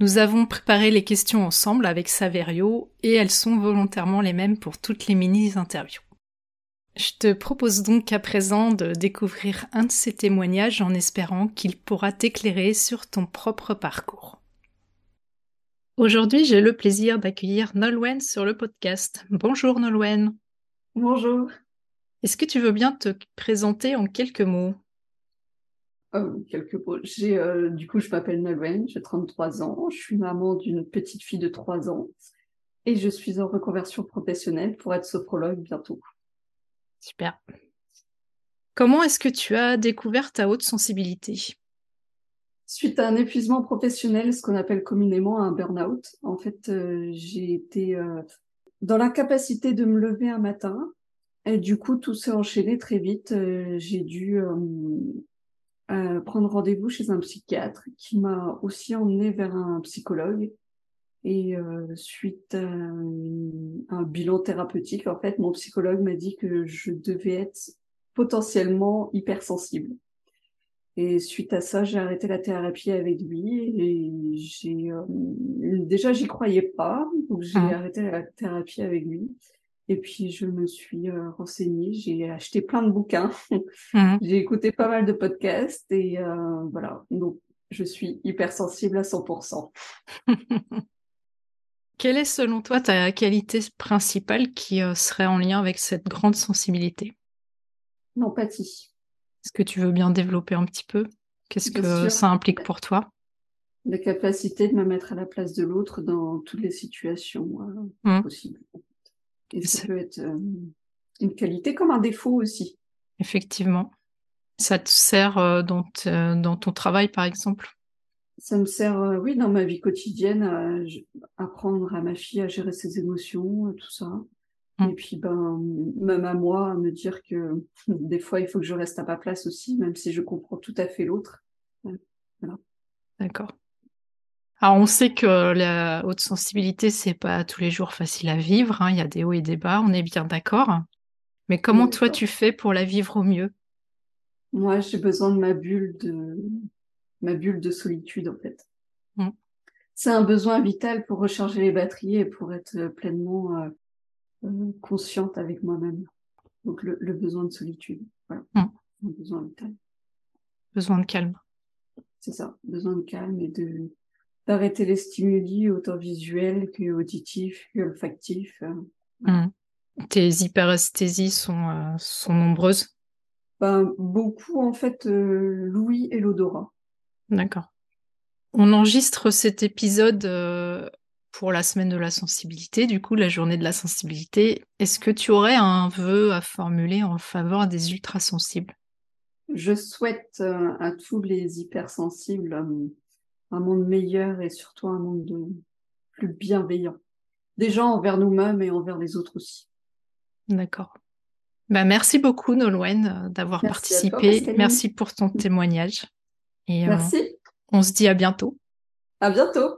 Nous avons préparé les questions ensemble avec Saverio et elles sont volontairement les mêmes pour toutes les mini-interviews. Je te propose donc à présent de découvrir un de ces témoignages en espérant qu'il pourra t'éclairer sur ton propre parcours. Aujourd'hui, j'ai le plaisir d'accueillir Nolwenn sur le podcast. Bonjour Nolwenn. Bonjour. Est-ce que tu veux bien te présenter en quelques mots? Euh, quelques mots. J'ai, euh, du coup, je m'appelle Nolwenn, j'ai 33 ans, je suis maman d'une petite fille de 3 ans et je suis en reconversion professionnelle pour être sophrologue bientôt. Super. Comment est-ce que tu as découvert ta haute sensibilité? Suite à un épuisement professionnel, ce qu'on appelle communément un burn-out, en fait, euh, j'ai été dans l'incapacité de me lever un matin et du coup, tout s'est enchaîné très vite. j'ai dû euh, prendre rendez-vous chez un psychiatre qui m'a aussi emmené vers un psychologue. Et euh, suite à un, bilan thérapeutique, en fait, mon psychologue m'a dit que je devais être potentiellement hypersensible. Et suite à ça, j'ai arrêté la thérapie avec lui et j'ai euh, déjà j'y croyais pas, donc j'ai mmh. arrêté la thérapie avec lui. Et puis, je me suis euh, renseignée, j'ai acheté plein de bouquins, mmh. j'ai écouté pas mal de podcasts et euh, voilà. Donc, je suis hypersensible à 100%. Quelle est selon toi ta qualité principale qui euh, serait en lien avec cette grande sensibilité? L'empathie. Est-ce que tu veux bien développer un petit peu? Qu'est-ce que ça implique pour toi? La capacité de me mettre à la place de l'autre dans toutes les situations mmh. possibles. Et ça peut être euh, une qualité comme un défaut aussi. Effectivement. Ça te sert euh, dans, dans, ton travail, par exemple? Ça me sert, euh, oui, dans ma vie quotidienne, à apprendre à ma fille à gérer ses émotions, tout ça. Mmh. Et puis, ben, même à moi, à me dire que des fois, il faut que je reste à ma place aussi, même si je comprends tout à fait l'autre. Voilà. D'accord. Alors on sait que la haute sensibilité, c'est pas tous les jours facile à vivre, hein. il y a des hauts et des bas, on est bien d'accord. Mais comment toi tu fais pour la vivre au mieux? Moi, j'ai besoin de ma bulle de ma bulle de solitude en fait. Mmh. C'est un besoin vital pour recharger les batteries et pour être pleinement euh, euh, consciente avec moi-même. Donc le, besoin de solitude, voilà, un besoin vital. Besoin de calme. C'est ça, besoin de calme et de d'arrêter les stimuli autant visuels que auditifs, que olfactifs. Mmh. Tes hyperesthésies sont, euh, sont nombreuses? Ben, Beaucoup, en fait, euh, l'ouïe et l'odorat. D'accord. On enregistre cet épisode euh, pour la semaine de la sensibilité, du coup, la journée de la sensibilité. Est-ce que tu aurais un vœu à formuler en faveur des ultrasensibles? Je souhaite à tous les hypersensibles un monde meilleur et surtout un monde plus bienveillant. Déjà envers nous-mêmes et envers les autres aussi. D'accord. Bah, merci beaucoup, Nolwenn, euh, d'avoir participé. merci pour ton témoignage. Et, euh, merci. on se dit à bientôt. À bientôt.